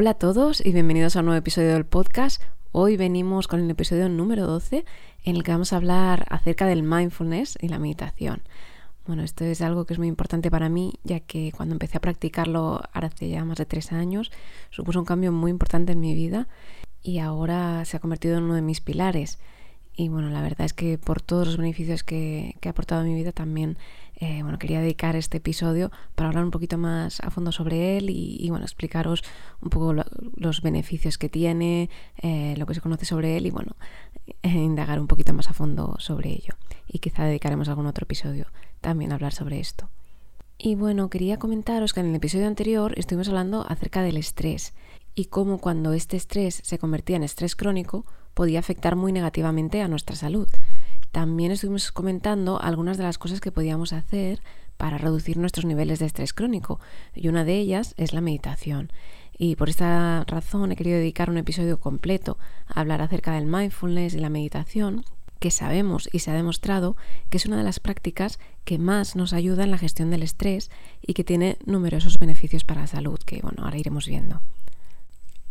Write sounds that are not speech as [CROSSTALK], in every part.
Hola a todos y bienvenidos a un nuevo episodio del podcast. Hoy venimos con el episodio número 12 en el que vamos a hablar acerca del mindfulness y la meditación. Bueno, esto es algo que es muy importante para mí, ya que cuando empecé a practicarlo hace ya más de tres años, supuso un cambio muy importante en mi vida y ahora se ha convertido en uno de mis pilares. Y bueno, la verdad es que por todos los beneficios que, ha aportado a mi vida también, eh, bueno, quería dedicar este episodio para hablar un poquito más a fondo sobre él y, bueno, explicaros un poco los beneficios que tiene, eh, lo que se conoce sobre él y bueno, indagar un poquito más a fondo sobre ello. Y quizá dedicaremos algún otro episodio también hablar sobre esto. Y bueno, quería comentaros que en el episodio anterior estuvimos hablando acerca del estrés y cómo cuando este estrés se convertía en estrés crónico podía afectar muy negativamente a nuestra salud. También estuvimos comentando algunas de las cosas que podíamos hacer para reducir nuestros niveles de estrés crónico y una de ellas es la meditación. Y por esta razón he querido dedicar un episodio completo a hablar acerca del mindfulness y la meditación que sabemos y se ha demostrado que es una de las prácticas que más nos ayuda en la gestión del estrés y que tiene numerosos beneficios para la salud, que bueno, ahora iremos viendo.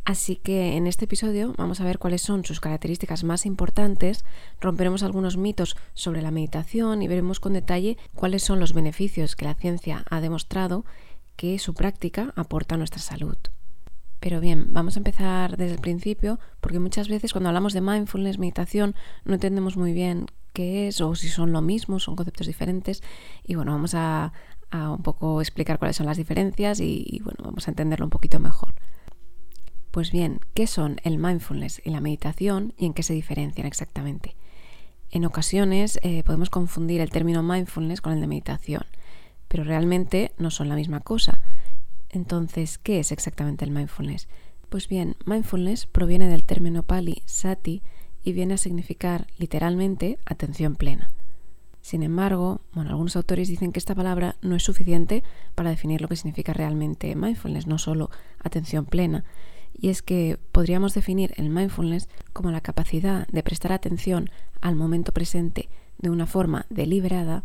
Así que en este episodio vamos a ver cuáles son sus características más importantes, romperemos algunos mitos sobre la meditación y veremos con detalle cuáles son los beneficios que la ciencia ha demostrado que su práctica aporta a nuestra salud. Pero bien, vamos a empezar desde el principio porque muchas veces cuando hablamos de mindfulness, meditación, no entendemos muy bien qué es o si son lo mismo, son conceptos diferentes. Y bueno, vamos a, un poco explicar cuáles son las diferencias y, bueno, vamos a entenderlo un poquito mejor. Pues bien, ¿qué son el mindfulness y la meditación y en qué se diferencian exactamente? En ocasiones eh, podemos confundir el término mindfulness con el de meditación, pero realmente no son la misma cosa. Entonces, ¿qué es exactamente el mindfulness? Pues bien, mindfulness proviene del término pali sati y viene a significar literalmente atención plena. Sin embargo, algunos autores dicen que esta palabra no es suficiente para definir lo que significa realmente mindfulness, no solo atención plena. Y es que podríamos definir el mindfulness como la capacidad de prestar atención al momento presente de una forma deliberada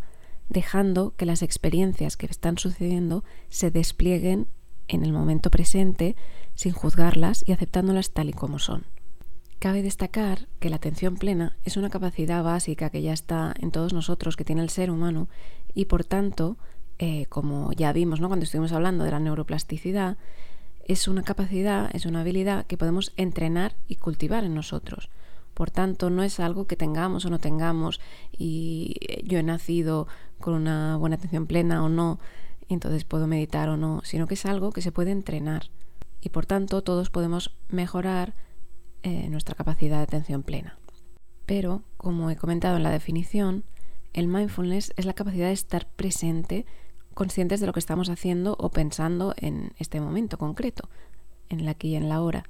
dejando que las experiencias que están sucediendo se desplieguen en el momento presente sin juzgarlas y aceptándolas tal y como son. Cabe destacar que la atención plena es una capacidad básica que ya está en todos nosotros, que tiene el ser humano, y por tanto, eh, como ya vimos ¿no? cuando estuvimos hablando de la neuroplasticidad, es una capacidad, es una habilidad que podemos entrenar y cultivar en nosotros. Por tanto, no es algo que tengamos o no tengamos y yo he nacido con una buena atención plena o no, entonces puedo meditar o no, sino que es algo que se puede entrenar y por tanto todos podemos mejorar eh, nuestra capacidad de atención plena. Pero, como he comentado en la definición, el mindfulness es la capacidad de estar presente, conscientes de lo que estamos haciendo o pensando en este momento concreto, en el aquí y en la hora.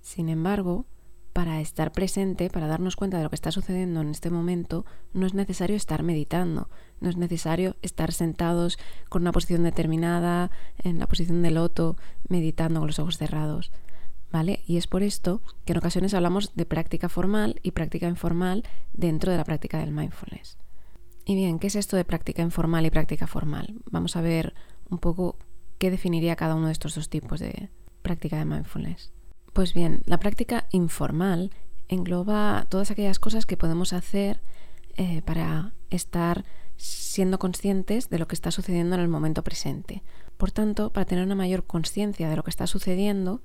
Sin embargo, para estar presente, para darnos cuenta de lo que está sucediendo en este momento, no es necesario estar meditando, no es necesario estar sentados con una posición determinada, en la posición de loto, meditando con los ojos cerrados. ¿Vale? Y es por esto que en ocasiones hablamos de práctica formal y práctica informal dentro de la práctica del mindfulness. Y bien, ¿qué es esto de práctica informal y práctica formal? Vamos a ver un poco qué definiría cada uno de estos dos tipos de práctica de mindfulness. Pues bien, la práctica informal engloba todas aquellas cosas que podemos hacer eh, para estar siendo conscientes de lo que está sucediendo en el momento presente. Por tanto, para tener una mayor conciencia de lo que está sucediendo,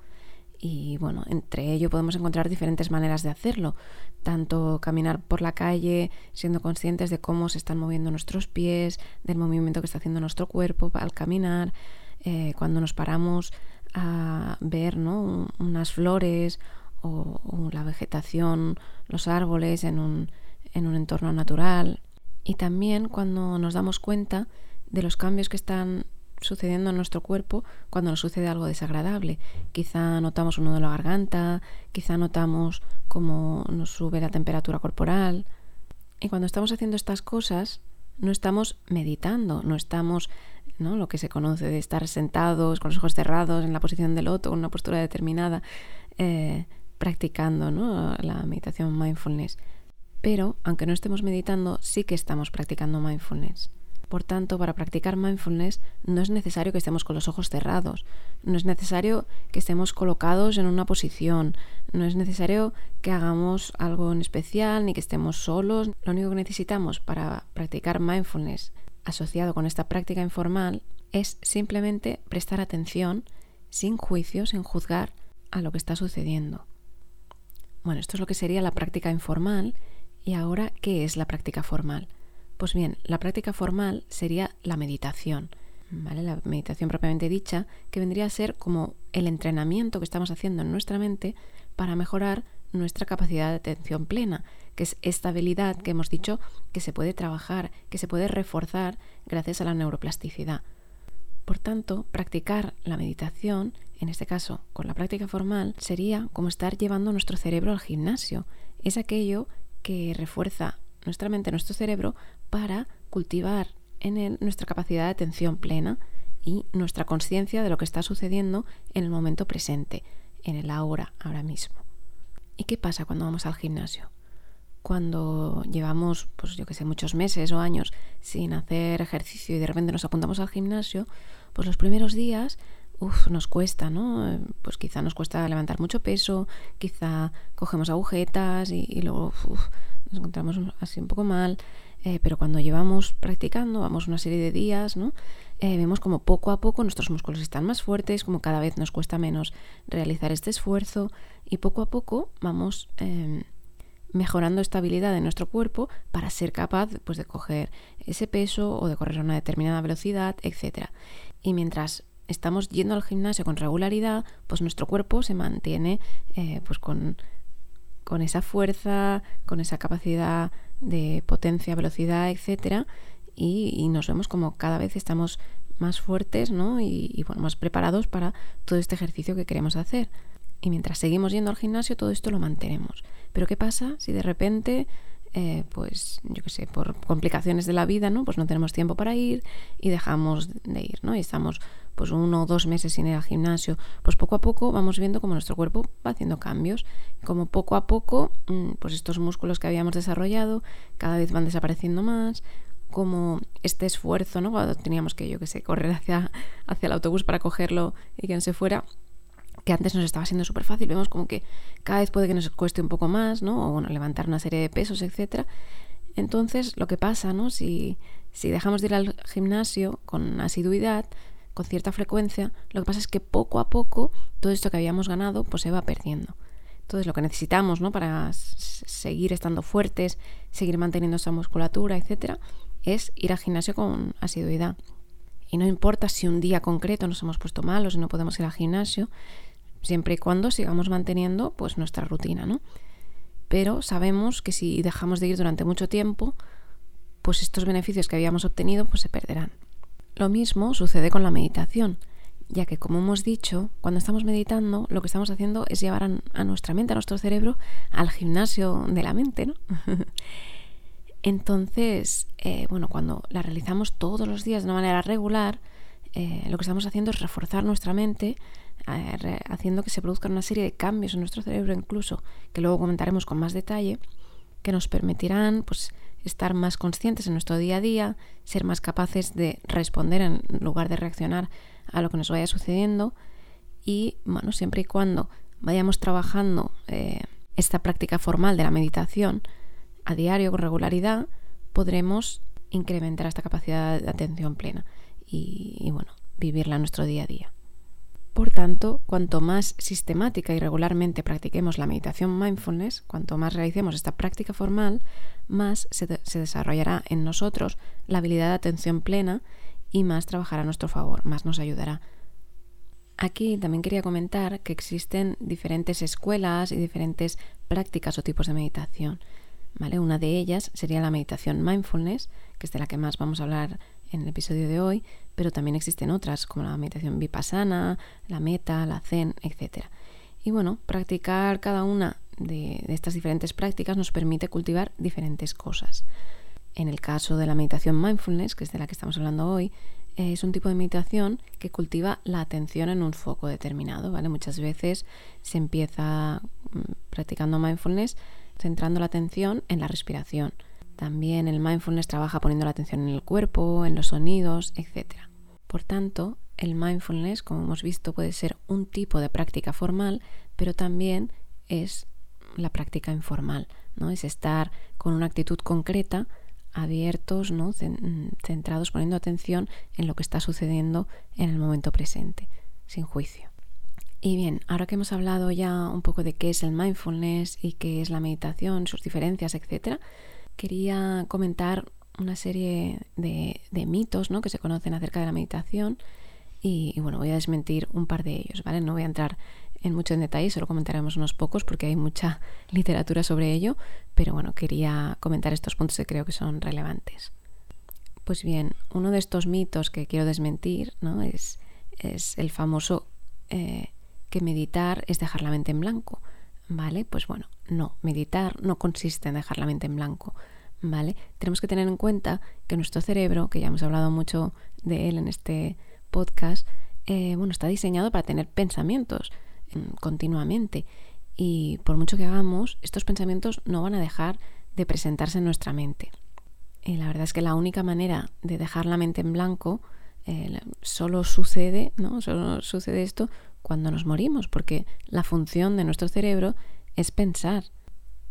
y bueno, entre ello podemos encontrar diferentes maneras de hacerlo, tanto caminar por la calle siendo conscientes de cómo se están moviendo nuestros pies, del movimiento que está haciendo nuestro cuerpo al caminar, eh, cuando nos paramos a ver ¿no? unas flores o, la vegetación, los árboles en un, en un entorno natural. Y también cuando nos damos cuenta de los cambios que están sucediendo en nuestro cuerpo cuando nos sucede algo desagradable. Quizá notamos un nudo en la garganta, quizá notamos cómo nos sube la temperatura corporal. Y cuando estamos haciendo estas cosas, no estamos meditando, no estamos ¿no? lo que se conoce de estar sentados con los ojos cerrados en la posición del loto, en una postura determinada, eh, practicando ¿no? la meditación mindfulness. Pero, aunque no estemos meditando, sí que estamos practicando mindfulness. Por tanto, para practicar mindfulness no es necesario que estemos con los ojos cerrados, no es necesario que estemos colocados en una posición, no es necesario que hagamos algo en especial ni que estemos solos. Lo único que necesitamos para practicar mindfulness asociado con esta práctica informal es simplemente prestar atención sin juicio, sin juzgar a lo que está sucediendo. Bueno, esto es lo que sería la práctica informal y ahora, ¿qué es la práctica formal? Pues bien, la práctica formal sería la meditación, ¿vale? La meditación propiamente dicha, que vendría a ser como el entrenamiento que estamos haciendo en nuestra mente para mejorar nuestra capacidad de atención plena, que es esta habilidad que hemos dicho que se puede trabajar, que se puede reforzar gracias a la neuroplasticidad. Por tanto, practicar la meditación, en este caso con la práctica formal, sería como estar llevando nuestro cerebro al gimnasio. Es aquello que refuerza nuestra mente, nuestro cerebro, para cultivar en él nuestra capacidad de atención plena y nuestra conciencia de lo que está sucediendo en el momento presente, en el ahora, ahora mismo. ¿Y qué pasa cuando vamos al gimnasio? Cuando llevamos, pues yo que sé, muchos meses o años sin hacer ejercicio y de repente nos apuntamos al gimnasio, pues los primeros días uf, nos cuesta, ¿no? Pues quizá nos cuesta levantar mucho peso, quizá cogemos agujetas y, luego nos encontramos así un poco mal, eh, pero cuando llevamos practicando, vamos una serie de días, ¿no? Eh, vemos como poco a poco nuestros músculos están más fuertes, como cada vez nos cuesta menos realizar este esfuerzo y poco a poco vamos em, mejorando esta habilidad de nuestro cuerpo para ser capaz pues, de coger ese peso o de correr a una determinada velocidad, etc. Y mientras estamos yendo al gimnasio con regularidad, pues nuestro cuerpo se mantiene eh, pues con con esa fuerza, con esa capacidad de potencia, velocidad, etcétera, y, nos vemos como cada vez estamos más fuertes ¿no? y, más preparados para todo este ejercicio que queremos hacer. Y mientras seguimos yendo al gimnasio, todo esto lo mantenemos. Pero ¿qué pasa si de repente eh, pues yo qué sé, por complicaciones de la vida, ¿no? Pues no tenemos tiempo para ir y dejamos de ir, ¿no? Y estamos pues uno o dos meses sin ir al gimnasio, pues poco a poco vamos viendo cómo nuestro cuerpo va haciendo cambios, como poco a poco, mm, pues estos músculos que habíamos desarrollado cada vez van desapareciendo más, como este esfuerzo, ¿no? Cuando teníamos que, yo qué sé, correr hacia, hacia el autobús para cogerlo y que no se fuera, que antes nos estaba siendo súper fácil, vemos como que cada vez puede que nos cueste un poco más, ¿no? O bueno, levantar una serie de pesos, etcétera. Entonces, lo que pasa, ¿no? Si, si dejamos de ir al gimnasio con asiduidad, con cierta frecuencia, lo que pasa es que poco a poco todo esto que habíamos ganado pues se va perdiendo. Entonces lo que necesitamos ¿no? para seguir estando fuertes, seguir manteniendo esa musculatura, etcétera, es ir al gimnasio con asiduidad. Y no importa si un día concreto nos hemos puesto mal o si no podemos ir al gimnasio, siempre y cuando sigamos manteniendo pues nuestra rutina, ¿no? Pero sabemos que si dejamos de ir durante mucho tiempo, pues estos beneficios que habíamos obtenido pues se perderán. Lo mismo sucede con la meditación, ya que como hemos dicho, cuando estamos meditando, lo que estamos haciendo es llevar a, nuestra mente, a nuestro cerebro, al gimnasio de la mente, ¿no? [LAUGHS] Entonces, eh, bueno, cuando la realizamos todos los días de una manera regular, eh, lo que estamos haciendo es reforzar nuestra mente, eh, haciendo que se produzcan una serie de cambios en nuestro cerebro incluso, que luego comentaremos con más detalle, que nos permitirán pues, estar más conscientes en nuestro día a día, ser más capaces de responder en lugar de reaccionar a lo que nos vaya sucediendo y, bueno, siempre y cuando vayamos trabajando esta práctica formal de la meditación a diario con regularidad, podremos incrementar esta capacidad de atención plena y, bueno, vivirla en nuestro día a día. Por tanto, cuanto más sistemática y regularmente practiquemos la meditación mindfulness, cuanto más realicemos esta práctica formal, más se, desarrollará en nosotros la habilidad de atención plena y más trabajará a nuestro favor, más nos ayudará. Aquí también quería comentar que existen diferentes escuelas y diferentes prácticas o tipos de meditación. ¿vale? Una de ellas sería la meditación mindfulness, que es de la que más vamos a hablar en el episodio de hoy, pero también existen otras como la meditación vipassana, la meta, la zen, etc. Y bueno, practicar cada una de, estas diferentes prácticas nos permite cultivar diferentes cosas. En el caso de la meditación mindfulness, que es de la que estamos hablando hoy, es un tipo de meditación que cultiva la atención en un foco determinado, ¿vale? Muchas veces se empieza mm, practicando mindfulness centrando la atención en la respiración. También el mindfulness trabaja poniendo la atención en el cuerpo, en los sonidos, etc. Por tanto, el mindfulness, como hemos visto, puede ser un tipo de práctica formal, pero también es la práctica informal, ¿no? Es estar con una actitud concreta, abiertos, ¿no? centrados, poniendo atención en lo que está sucediendo en el momento presente, sin juicio. Y bien, ahora que hemos hablado ya un poco de qué es el mindfulness y qué es la meditación, sus diferencias, etc., quería comentar una serie de, mitos ¿no? que se conocen acerca de la meditación y, bueno, voy a desmentir un par de ellos, ¿vale? No voy a entrar en mucho en detalle, solo comentaremos unos pocos porque hay mucha [LAUGHS] literatura sobre ello, pero bueno, quería comentar estos puntos que creo que son relevantes. Pues bien, uno de estos mitos que quiero desmentir ¿no? es, es el famoso eh, que meditar es dejar la mente en blanco. ¿Vale? Pues bueno, no, meditar no consiste en dejar la mente en blanco. ¿Vale? Tenemos que tener en cuenta que nuestro cerebro, que ya hemos hablado mucho de él en este podcast, eh, bueno, está diseñado para tener pensamientos continuamente. Y por mucho que hagamos, estos pensamientos no van a dejar de presentarse en nuestra mente. Y la verdad es que la única manera de dejar la mente en blanco eh, solo sucede, ¿no? Solo sucede esto cuando nos morimos, porque la función de nuestro cerebro es pensar,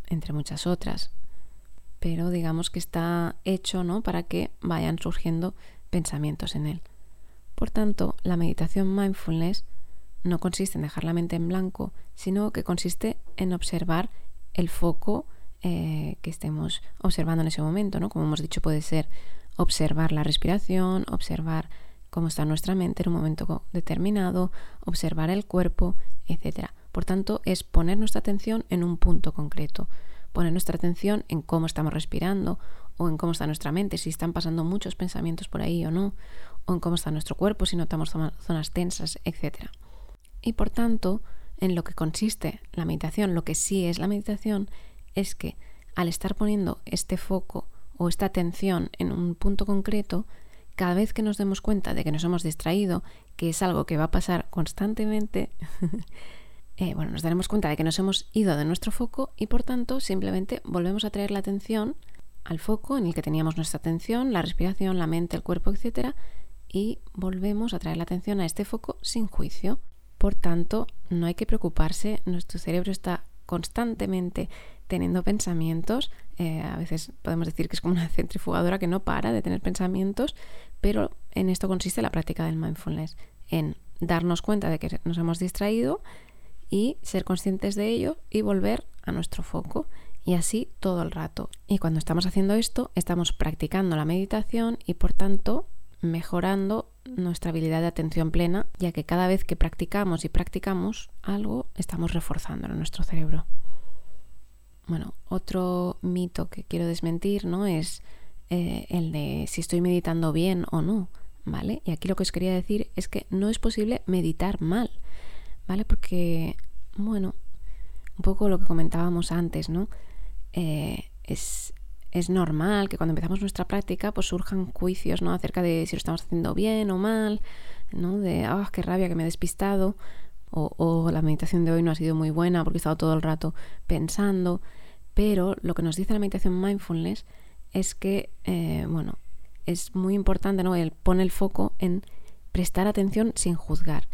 entre muchas otras. Pero digamos que está hecho, ¿no? Para que vayan surgiendo pensamientos en él. Por tanto, la meditación mindfulness no consiste en dejar la mente en blanco, sino que consiste en observar el foco eh, que estemos observando en ese momento, ¿no? Como hemos dicho, puede ser observar la respiración, observar cómo está nuestra mente en un momento determinado, observar el cuerpo, etc. Por tanto, es poner nuestra atención en un punto concreto, poner nuestra atención en cómo estamos respirando o en cómo está nuestra mente, si están pasando muchos pensamientos por ahí o no, o en cómo está nuestro cuerpo, si notamos zonas tensas, etc. Y por tanto, en lo que consiste la meditación, lo que sí es la meditación, es que al estar poniendo este foco o esta atención en un punto concreto, cada vez que nos demos cuenta de que nos hemos distraído, que es algo que va a pasar constantemente, [LAUGHS] eh, bueno, nos daremos cuenta de que nos hemos ido de nuestro foco y por tanto simplemente volvemos a traer la atención al foco en el que teníamos nuestra atención, la respiración, la mente, el cuerpo, etc. Y volvemos a traer la atención a este foco sin juicio. Por tanto, no hay que preocuparse, nuestro cerebro está constantemente teniendo pensamientos, eh, a veces podemos decir que es como una centrifugadora que no para de tener pensamientos, pero en esto consiste la práctica del mindfulness, en darnos cuenta de que nos hemos distraído y ser conscientes de ello y volver a nuestro foco. Y así todo el rato. Y cuando estamos haciendo esto, estamos practicando la meditación y por tanto mejorando nuestra habilidad de atención plena, ya que cada vez que practicamos y practicamos algo, estamos reforzando en nuestro cerebro. Bueno, otro mito que quiero desmentir, ¿no? Es eh, el de si estoy meditando bien o no, ¿vale? Y aquí lo que os quería decir es que no es posible meditar mal, ¿vale? Porque, bueno, un poco lo que comentábamos antes, ¿no? Eh, es, es normal que cuando empezamos nuestra práctica pues surjan juicios ¿no? acerca de si lo estamos haciendo bien o mal, ¿no? de ah, qué rabia que me he despistado, o, la meditación de hoy no ha sido muy buena porque he estado todo el rato pensando. Pero lo que nos dice la meditación mindfulness es que, eh, bueno, es muy importante, ¿no? El pone el foco en prestar atención sin juzgar.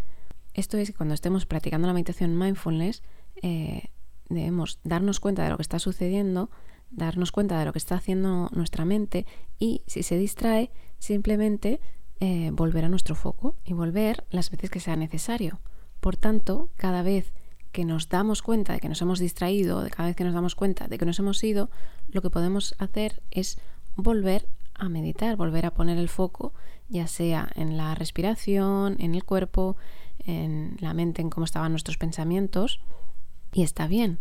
Esto es que cuando estemos practicando la meditación mindfulness, eh, debemos darnos cuenta de lo que está sucediendo, darnos cuenta de lo que está haciendo nuestra mente y si se distrae, simplemente eh, volver a nuestro foco y volver las veces que sea necesario. Por tanto, cada vez que nos damos cuenta de que nos hemos distraído, de cada vez que nos damos cuenta de que nos hemos ido, lo que podemos hacer es volver a meditar, volver a poner el foco, ya sea en la respiración, en el cuerpo, en la mente, en cómo estaban nuestros pensamientos, y está bien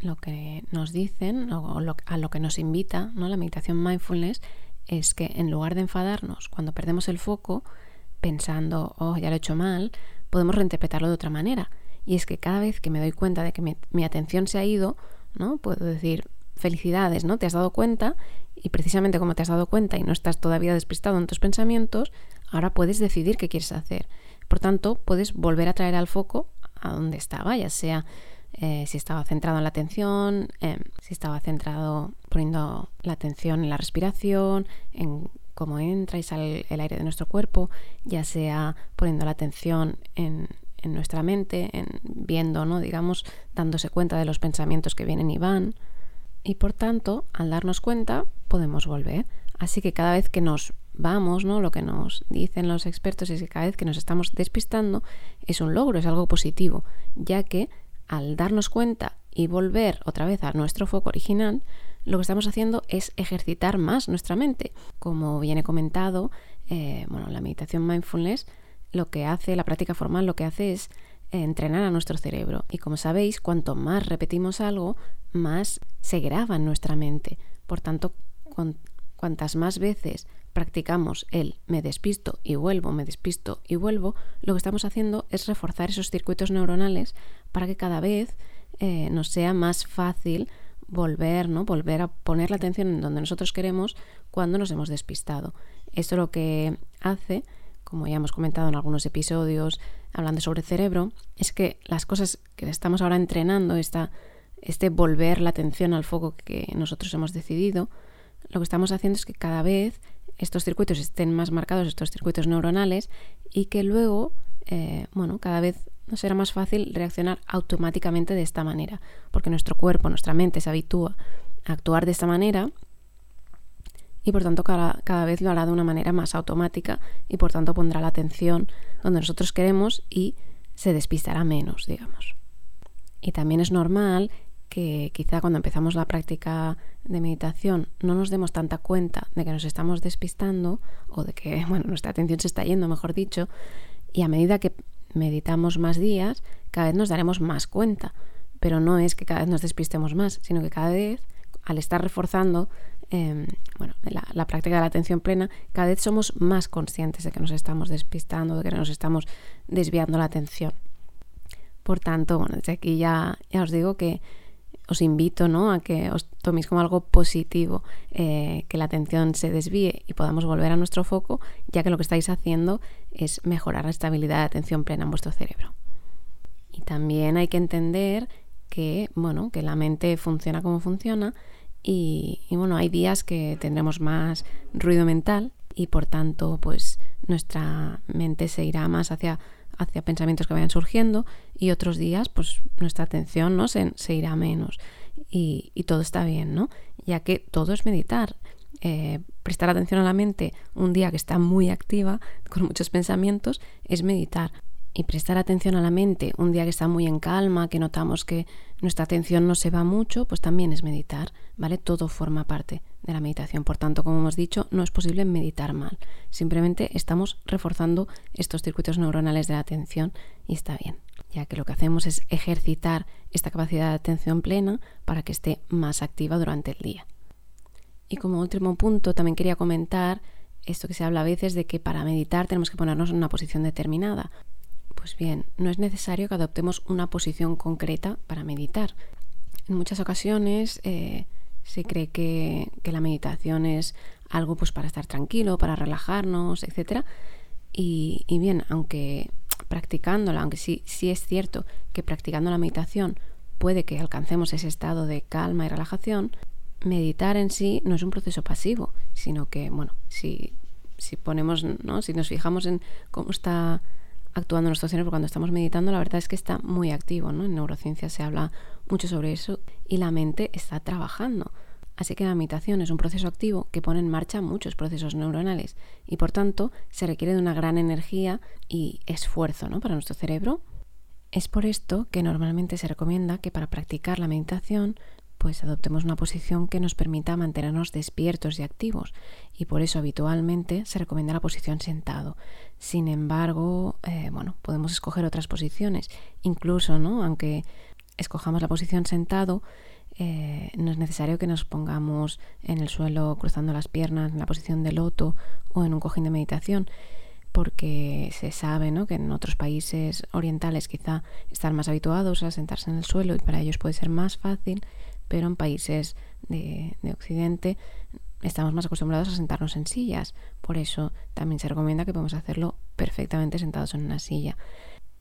lo que nos dicen o a lo que nos invita ¿no? la meditación mindfulness es que en lugar de enfadarnos cuando perdemos el foco pensando, oh, ya lo he hecho mal, podemos reinterpretarlo de otra manera. Y es que cada vez que me doy cuenta de que mi, atención se ha ido, ¿no? Puedo decir, felicidades, ¿no? Te has dado cuenta y precisamente como te has dado cuenta y no estás todavía despistado en tus pensamientos, ahora puedes decidir qué quieres hacer. Por tanto, puedes volver a traer al foco a donde estaba, ya sea eh, si estaba centrado en la atención, si estaba centrado poniendo la atención en la respiración, en cómo entra y sale el aire de nuestro cuerpo, ya sea poniendo la atención en, en nuestra mente, en viendo, ¿no? digamos, dándose cuenta de los pensamientos que vienen y van. Y por tanto, al darnos cuenta, podemos volver. Así que cada vez que nos vamos, ¿no? Lo que nos dicen los expertos es que cada vez que nos estamos despistando es un logro, es algo positivo, ya que al darnos cuenta y volver otra vez a nuestro foco original, lo que estamos haciendo es ejercitar más nuestra mente. Como viene comentado, eh, bueno, la meditación mindfulness, lo que hace, la práctica formal, lo que hace es entrenar a nuestro cerebro. Y como sabéis, cuanto más repetimos algo, más se graba en nuestra mente. Por tanto, cuantas más veces practicamos el me despisto y vuelvo, me despisto y vuelvo, lo que estamos haciendo es reforzar esos circuitos neuronales para que cada vez eh, nos sea más fácil volver, ¿no? Volver a poner la atención en donde nosotros queremos cuando nos hemos despistado. Esto lo que hace, como ya hemos comentado en algunos episodios hablando sobre cerebro, es que las cosas que estamos ahora entrenando, esta, este volver la atención al foco que nosotros hemos decidido, lo que estamos haciendo es que cada vez estos circuitos estén más marcados, estos circuitos neuronales, y que luego, eh, bueno, cada vez nos será más fácil reaccionar automáticamente de esta manera, porque nuestro cuerpo, nuestra mente se habitúa a actuar de esta manera y por tanto cada, cada, vez lo hará de una manera más automática y por tanto pondrá la atención donde nosotros queremos y se despistará menos, digamos. Y también es normal que quizá cuando empezamos la práctica de meditación no nos demos tanta cuenta de que nos estamos despistando o de que [LAUGHS] bueno, nuestra atención se está yendo, mejor dicho, y a medida que meditamos más días, cada vez nos daremos más cuenta. Pero no es que cada vez nos despistemos más, sino que cada vez, al estar reforzando em, bueno, la, práctica de la atención plena, cada vez somos más conscientes de que nos estamos despistando, de que nos estamos desviando la atención. Por tanto, bueno, desde aquí ya, ya os digo que os invito ¿no? a que os toméis como algo positivo, eh, que la atención se desvíe y podamos volver a nuestro foco, ya que lo que estáis haciendo es mejorar la estabilidad de atención plena en vuestro cerebro. Y también hay que entender que, bueno, que la mente funciona como funciona y, y bueno, hay días que tendremos más ruido mental y por tanto, pues nuestra mente se irá más hacia hacia pensamientos que vayan surgiendo y otros días pues nuestra atención ¿no? se, irá menos y, todo está bien, ¿no? Ya que todo es meditar. Eh, prestar atención a la mente un día que está muy activa, con muchos pensamientos, es meditar y prestar atención a la mente un día que está muy en calma, que notamos que nuestra atención no se va mucho, pues también es meditar, ¿vale? Todo forma parte de la meditación. Por tanto, como hemos dicho, no es posible meditar mal. Simplemente estamos reforzando estos circuitos neuronales de la atención y está bien, ya que lo que hacemos es ejercitar esta capacidad de atención plena para que esté más activa durante el día. Y como último punto, también quería comentar esto que se habla a veces de que para meditar tenemos que ponernos en una posición determinada. Pues bien, no es necesario que adoptemos una posición concreta para meditar. En muchas ocasiones eh, se cree que, la meditación es algo pues para estar tranquilo, para relajarnos, etc. Y, bien, aunque practicándola, aunque sí, sí es cierto que practicando la meditación puede que alcancemos ese estado de calma y relajación, meditar en sí no es un proceso pasivo, sino que, bueno, si, si ponemos, ¿no? si nos fijamos en cómo está actuando nuestro cerebro cuando estamos meditando, la verdad es que está muy activo, ¿no? En neurociencia se habla mucho sobre eso y la mente está trabajando. Así que la meditación es un proceso activo que pone en marcha muchos procesos neuronales y por tanto se requiere de una gran energía y esfuerzo ¿no? para nuestro cerebro. Es por esto que normalmente se recomienda que para practicar la meditación pues adoptemos una posición que nos permita mantenernos despiertos y activos y por eso habitualmente se recomienda la posición sentado. Sin embargo, eh, bueno, podemos escoger otras posiciones, incluso, ¿no? Aunque escojamos la posición sentado, eh, no es necesario que nos pongamos en el suelo cruzando las piernas en la posición de loto o en un cojín de meditación porque se sabe ¿no? que en otros países orientales quizá están más habituados a sentarse en el suelo y para ellos puede ser más fácil pero en países de, Occidente estamos más acostumbrados a sentarnos en sillas. Por eso también se recomienda que podemos hacerlo perfectamente sentados en una silla.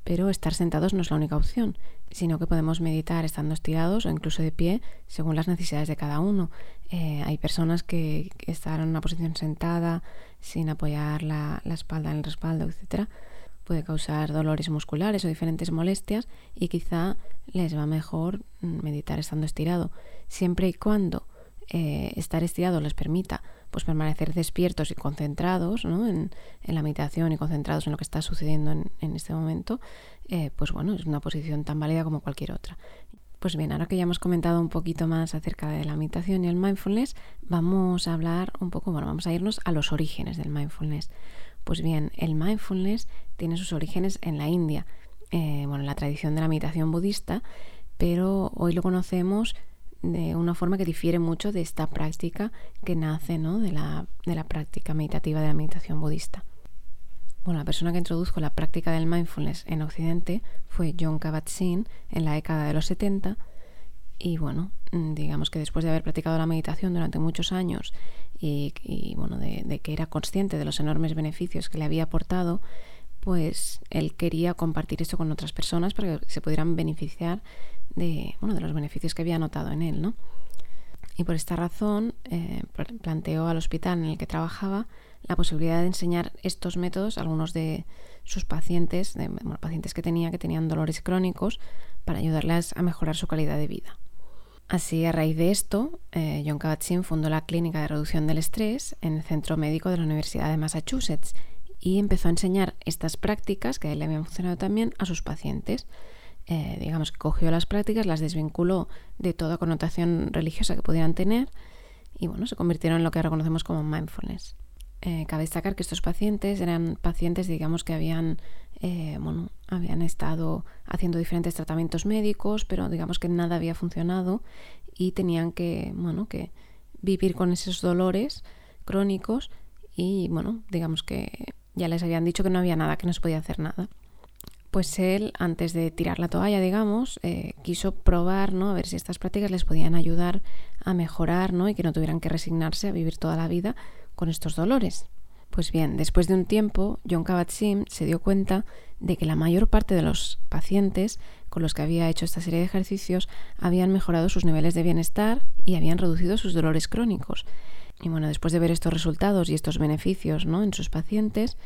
Pero estar sentados no es la única opción, sino que podemos meditar estando estirados o incluso de pie según las necesidades de cada uno. Eh, hay personas que, están en una posición sentada sin apoyar la, espalda en el respaldo, etcétera, puede causar dolores musculares o diferentes molestias y quizá les va mejor meditar estando estirado, siempre y cuando eh, estar estirado les permita pues permanecer despiertos y concentrados en, la meditación y concentrados en lo que está sucediendo en, este momento, eh, pues bueno, es una posición tan válida como cualquier otra. Pues bien, ahora que ya hemos comentado un poquito más acerca de la meditación y el mindfulness, vamos a hablar un poco, bueno, vamos a irnos a los orígenes del mindfulness. Pues bien, el mindfulness tiene sus orígenes en la India, eh, bueno, en la tradición de la meditación budista, pero hoy lo conocemos de una forma que difiere mucho de esta práctica que nace ¿no? de, la, de la práctica meditativa de la meditación budista. Bueno, la persona que introdujo la práctica del mindfulness en Occidente fue John Kabat-Zinn en la década de los 70 y bueno, mm, digamos que después de haber practicado la meditación durante muchos años y, bueno, de, que era consciente de los enormes beneficios que le había aportado, pues él quería compartir esto con otras personas para que se pudieran beneficiar de, bueno, de los beneficios que había notado en él. ¿no? Y por esta razón eh, planteó al hospital en el que trabajaba la posibilidad de enseñar estos métodos a algunos de sus pacientes, de, pacientes que tenía que tenían dolores crónicos, para ayudarles a mejorar su calidad de vida. Así, a raíz de esto, eh, John Kabat-Zinn fundó la Clínica de Reducción del Estrés en el Centro Médico de la Universidad de Massachusetts y empezó a enseñar estas prácticas que a él le habían funcionado también a sus pacientes. Eh, digamos que cogió las prácticas, las desvinculó de toda connotación religiosa que pudieran tener y bueno, se convirtieron en lo que ahora conocemos como mindfulness. Eh, cabe destacar que estos pacientes eran pacientes, digamos, que habían, eh, bueno, habían estado haciendo diferentes tratamientos médicos, pero digamos que nada había funcionado y tenían que, bueno, que vivir con esos dolores crónicos y, bueno, digamos que ya les habían dicho que no había nada, que no se podía hacer nada. Pues él, antes de tirar la toalla, digamos, eh, quiso probar, ¿no? A ver si estas prácticas les podían ayudar a mejorar, ¿no? Y que no tuvieran que resignarse a vivir toda la vida con estos dolores. Pues bien, después de un tiempo, John Kabat-Zinn se dio cuenta de que la mayor parte de los pacientes con los que había hecho esta serie de ejercicios habían mejorado sus niveles de bienestar y habían reducido sus dolores crónicos. Y bueno, después de ver estos resultados y estos beneficios ¿no? en sus pacientes,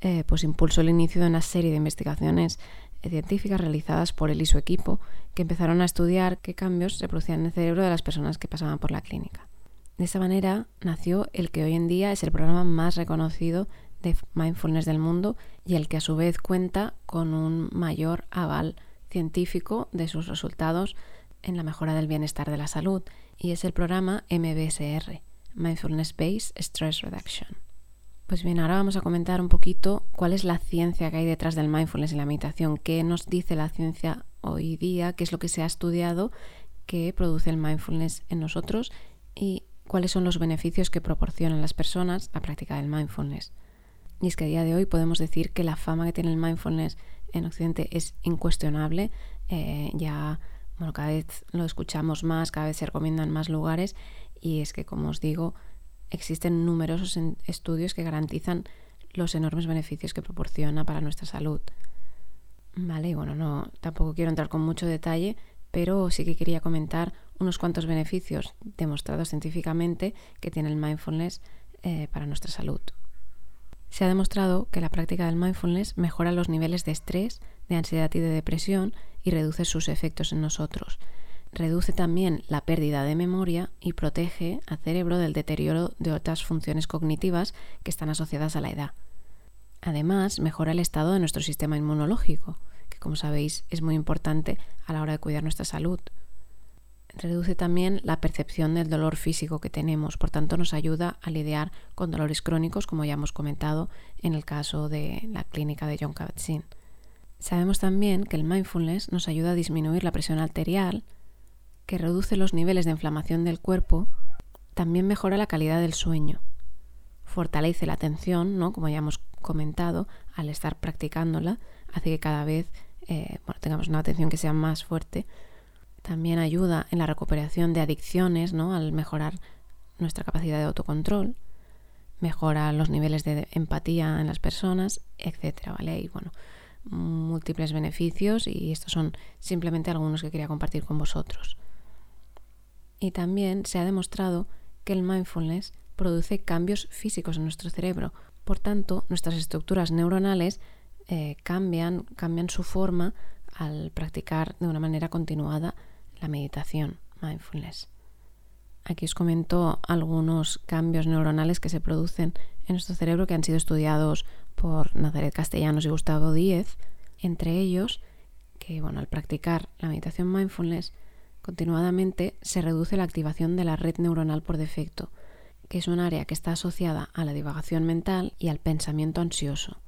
eh, pues impulsó el inicio de una serie de investigaciones científicas realizadas por él y su equipo, que empezaron a estudiar qué cambios se producían en el cerebro de las personas que pasaban por la clínica. De esa manera nació el que hoy en día es el programa más reconocido de mindfulness del mundo y el que a su vez cuenta con un mayor aval científico de sus resultados en la mejora del bienestar de la salud, y es el programa MBSR, Mindfulness Based Stress Reduction. Pues bien, ahora vamos a comentar un poquito cuál es la ciencia que hay detrás del mindfulness y la meditación, qué nos dice la ciencia hoy día, qué es lo que se ha estudiado que produce el mindfulness en nosotros y cuáles son los beneficios que proporcionan las personas la práctica del mindfulness. Y es que a día de hoy podemos decir que la fama que tiene el mindfulness en Occidente es incuestionable. Eh, ya, bueno, cada vez lo escuchamos más, cada vez se recomienda en más lugares y es que, como os digo, existen numerosos estudios que garantizan los enormes beneficios que proporciona para nuestra salud. Vale, y bueno, no, tampoco quiero entrar con mucho detalle, pero sí que quería comentar unos cuantos beneficios demostrados científicamente que tiene el mindfulness eh, para nuestra salud. Se ha demostrado que la práctica del mindfulness mejora los niveles de estrés, de ansiedad y de depresión y reduce sus efectos en nosotros, reduce también la pérdida de memoria y protege al cerebro del deterioro de otras funciones cognitivas que están asociadas a la edad. Además, mejora el estado de nuestro sistema inmunológico, como sabéis es muy importante a la hora de cuidar nuestra salud. Reduce también la percepción del dolor físico que tenemos, por tanto nos ayuda a lidiar con dolores crónicos, como ya hemos comentado en el caso de la clínica de John Kabat-Zinn. Sabemos también que el mindfulness nos ayuda a disminuir la presión arterial, que reduce los niveles de inflamación del cuerpo, también mejora la calidad del sueño. Fortalece la atención, ¿no? como ya hemos comentado, al estar practicándola, hace que cada vez eh, tengamos una atención que sea más fuerte. También ayuda en la recuperación de adicciones, ¿no? al mejorar nuestra capacidad de autocontrol, mejora los niveles de empatía en las personas, etcétera, ¿vale? Y bueno, múltiples beneficios y estos son simplemente algunos que quería compartir con vosotros. Y también se ha demostrado que el mindfulness produce cambios físicos en nuestro cerebro. Por tanto, nuestras estructuras neuronales eh, cambian, cambian su forma al practicar de una manera continuada la meditación, mindfulness. Aquí os comento algunos cambios neuronales que se producen en nuestro cerebro que han sido estudiados por Nazaret Castellanos y Gustavo Díez, entre ellos que bueno, al practicar la meditación mindfulness continuadamente se reduce la activación de la red neuronal por defecto, que es un área que está asociada a la divagación mental y al pensamiento ansioso.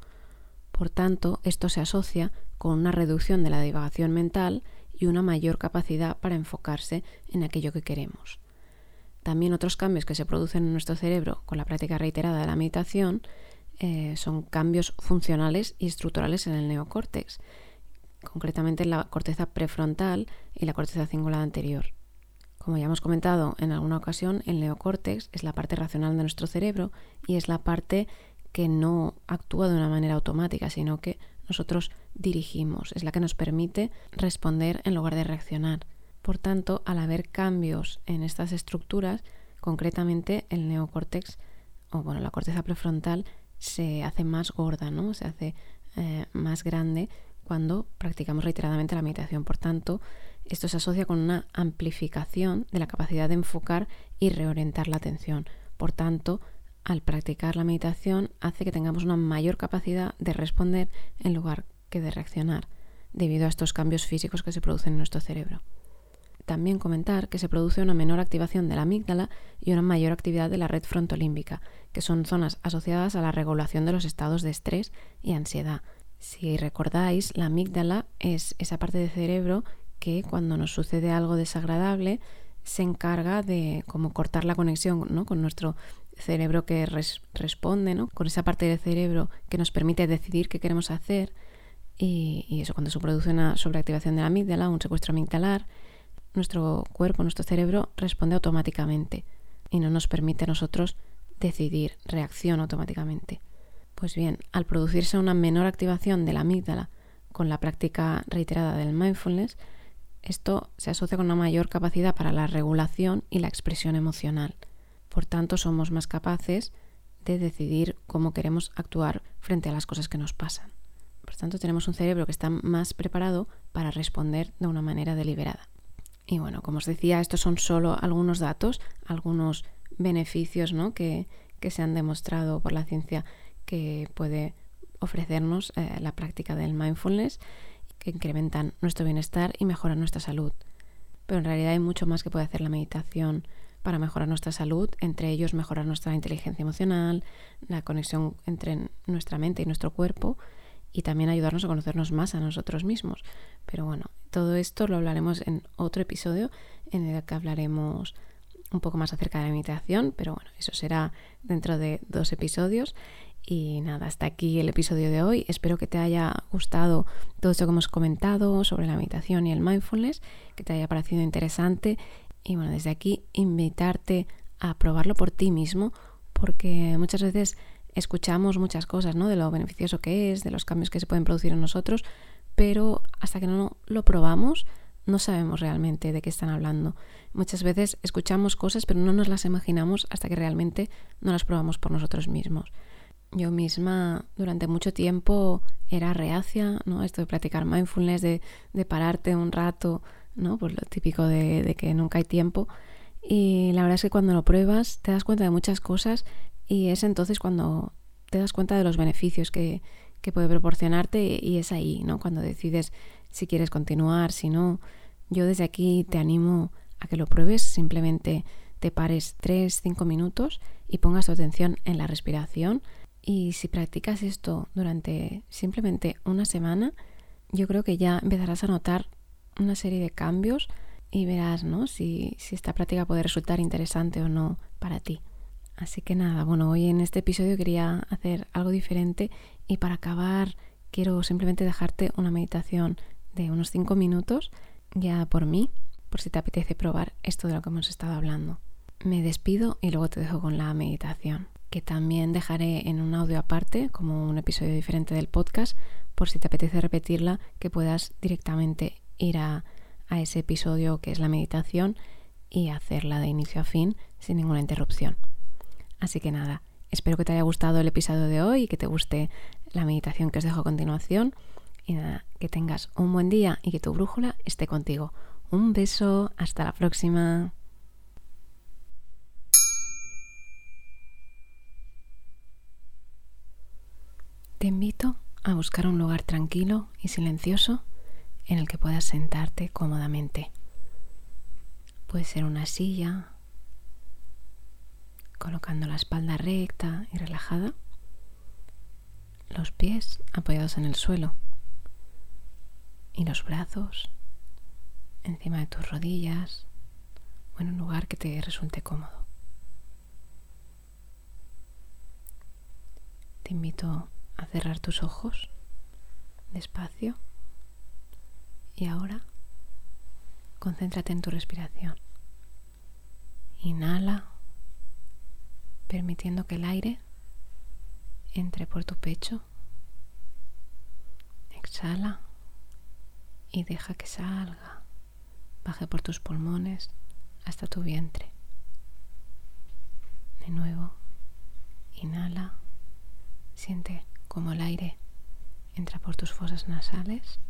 Por tanto, esto se asocia con una reducción de la divagación mental y una mayor capacidad para enfocarse en aquello que queremos. También otros cambios que se producen en nuestro cerebro con la práctica reiterada de la meditación eh, son cambios funcionales y estructurales en el neocórtex, concretamente en la corteza prefrontal y la corteza cingulada anterior. Como ya hemos comentado en alguna ocasión, el neocórtex es la parte racional de nuestro cerebro y es la parte que no actúa de una manera automática, sino que nosotros dirigimos, es la que nos permite responder en lugar de reaccionar. Por tanto, al haber cambios en estas estructuras, concretamente el neocórtex, o bueno, la corteza prefrontal, se hace más gorda, ¿no? Se hace eh, más grande cuando practicamos reiteradamente la meditación. Por tanto, esto se asocia con una amplificación de la capacidad de enfocar y reorientar la atención. Por tanto, al practicar la meditación hace que tengamos una mayor capacidad de responder en lugar que de reaccionar, debido a estos cambios físicos que se producen en nuestro cerebro. También comentar que se produce una menor activación de la amígdala y una mayor actividad de la red frontolímbica, que son zonas asociadas a la regulación de los estados de estrés y ansiedad. Si recordáis, la amígdala es esa parte del cerebro que cuando nos sucede algo desagradable se encarga de como cortar la conexión ¿no? con nuestro cerebro que responde, ¿no? con esa parte del cerebro que nos permite decidir qué queremos hacer. Y, eso, cuando se produce una sobreactivación de la amígdala, un secuestro amigdalar, nuestro cuerpo, nuestro cerebro responde automáticamente y no nos permite a nosotros decidir, reacciona automáticamente. Pues bien, al producirse una menor activación de la amígdala con la práctica reiterada del mindfulness, esto se asocia con una mayor capacidad para la regulación y la expresión emocional. Por tanto, somos más capaces de decidir cómo queremos actuar frente a las cosas que nos pasan. Por tanto, tenemos un cerebro que está más preparado para responder de una manera deliberada. Y bueno, como os decía, estos son solo algunos datos, algunos beneficios ¿no? que, se han demostrado por la ciencia que puede ofrecernos eh, la práctica del mindfulness, que incrementan nuestro bienestar y mejoran nuestra salud. Pero en realidad hay mucho más que puede hacer la meditación para mejorar nuestra salud, entre ellos mejorar nuestra inteligencia emocional, la conexión entre nuestra mente y nuestro cuerpo y también ayudarnos a conocernos más a nosotros mismos. Pero bueno, todo esto lo hablaremos en otro episodio en el que hablaremos un poco más acerca de la meditación, pero bueno, eso será dentro de dos episodios. Y nada, hasta aquí el episodio de hoy. Espero que te haya gustado todo esto que hemos comentado sobre la meditación y el mindfulness, que te haya parecido interesante. Y bueno, desde aquí invitarte a probarlo por ti mismo, porque muchas veces escuchamos muchas cosas, ¿no? De lo beneficioso que es, de los cambios que se pueden producir en nosotros, pero hasta que no lo probamos, no sabemos realmente de qué están hablando. Muchas veces escuchamos cosas, pero no nos las imaginamos hasta que realmente no las probamos por nosotros mismos. Yo misma durante mucho tiempo era reacia, ¿no? Esto de practicar mindfulness, de, de pararte un rato, ¿no? Pues lo típico de, de que nunca hay tiempo. Y la verdad es que cuando lo pruebas te das cuenta de muchas cosas y es entonces cuando te das cuenta de los beneficios que, puede proporcionarte y es ahí, ¿no? Cuando decides si quieres continuar, si no. Yo desde aquí te animo a que lo pruebes, simplemente te pares 3, 5 minutos y pongas tu atención en la respiración. Y si practicas esto durante simplemente una semana, yo creo que ya empezarás a notar una serie de cambios y verás ¿no? si, si esta práctica puede resultar interesante o no para ti. Así que nada, bueno, hoy en este episodio quería hacer algo diferente y para acabar quiero simplemente dejarte una meditación de unos 5 minutos ya por mí, por si te apetece probar esto de lo que hemos estado hablando. Me despido y luego te dejo con la meditación. que también dejaré en un audio aparte, como un episodio diferente del podcast, por si te apetece repetirla, que puedas directamente ir a, ese episodio que es la meditación y hacerla de inicio a fin sin ninguna interrupción. Así que nada, espero que te haya gustado el episodio de hoy y que te guste la meditación que os dejo a continuación. Y nada, que tengas un buen día y que tu brújula esté contigo. Un beso, hasta la próxima. Te invito a buscar un lugar tranquilo y silencioso en el que puedas sentarte cómodamente. Puede ser una silla, colocando la espalda recta y relajada, los pies apoyados en el suelo y los brazos encima de tus rodillas o en un lugar que te resulte cómodo. Te invito a cerrar tus ojos despacio y ahora concéntrate en tu respiración. Inhala, permitiendo que el aire entre por tu pecho. Exhala y deja que salga, baje por tus pulmones hasta tu vientre. De nuevo, inhala, siente como el aire entra por tus fosas nasales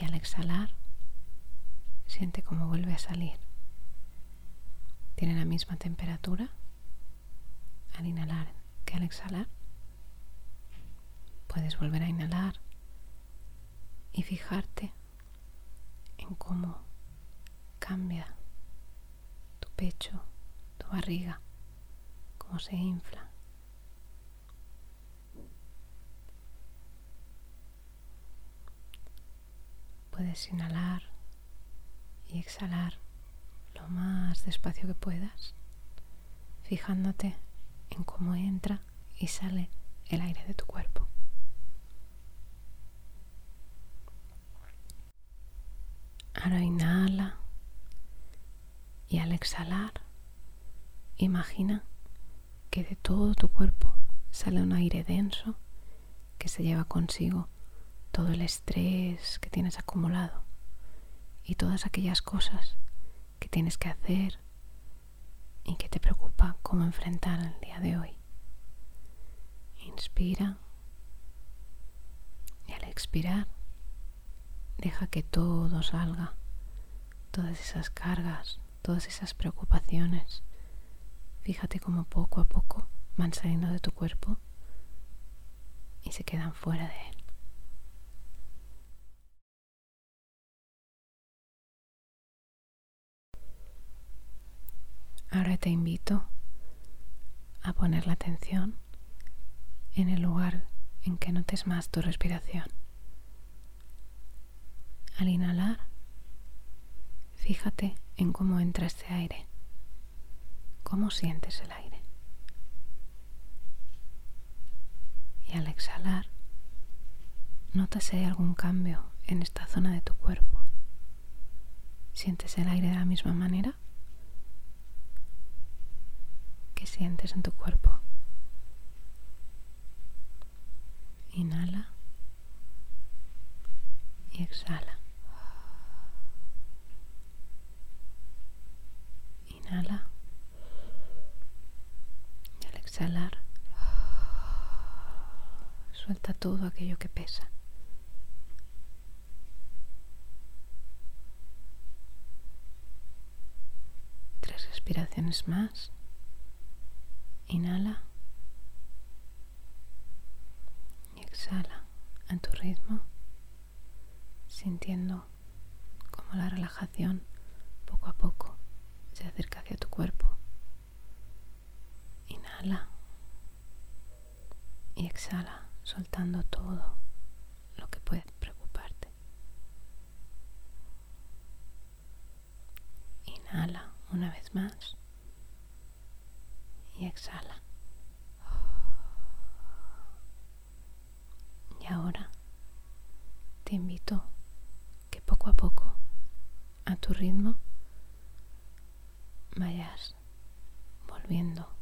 y al exhalar, siente como vuelve a salir. Tiene la misma temperatura al inhalar que al exhalar. Puedes volver a inhalar y fijarte en cómo cambia tu pecho, tu barriga, cómo se infla. Puedes inhalar y exhalar lo más despacio que puedas, fijándote en cómo entra y sale el aire de tu cuerpo. Ahora inhala y al exhalar imagina que de todo tu cuerpo sale un aire denso que se lleva consigo todo el estrés que tienes acumulado y todas aquellas cosas que tienes que hacer y que te preocupa cómo enfrentar el día de hoy. Inspira y al expirar deja que todo salga, todas esas cargas, todas esas preocupaciones. Fíjate cómo poco a poco van saliendo de tu cuerpo y se quedan fuera de él. Te invito a poner la atención en el lugar en que notes más tu respiración. Al inhalar, fíjate en cómo entra este aire, cómo sientes el aire. Y al exhalar, nota si hay algún cambio en esta zona de tu cuerpo. ¿Sientes el aire de la misma manera? ¿Qué sientes en tu cuerpo. Inhala y exhala. Inhala y al exhalar suelta todo aquello que pesa. Tres respiraciones más. Inhala y exhala a tu ritmo, sintiendo como la relajación poco a poco se acerca hacia tu cuerpo. Inhala y exhala, soltando todo lo que puede preocuparte. Inhala una vez más y exhala. Y ahora te invito que poco a poco, a tu ritmo, vayas volviendo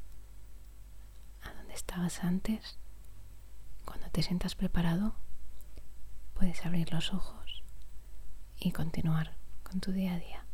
estabas antes, cuando te sientas preparado, puedes abrir los ojos y continuar con tu día a día.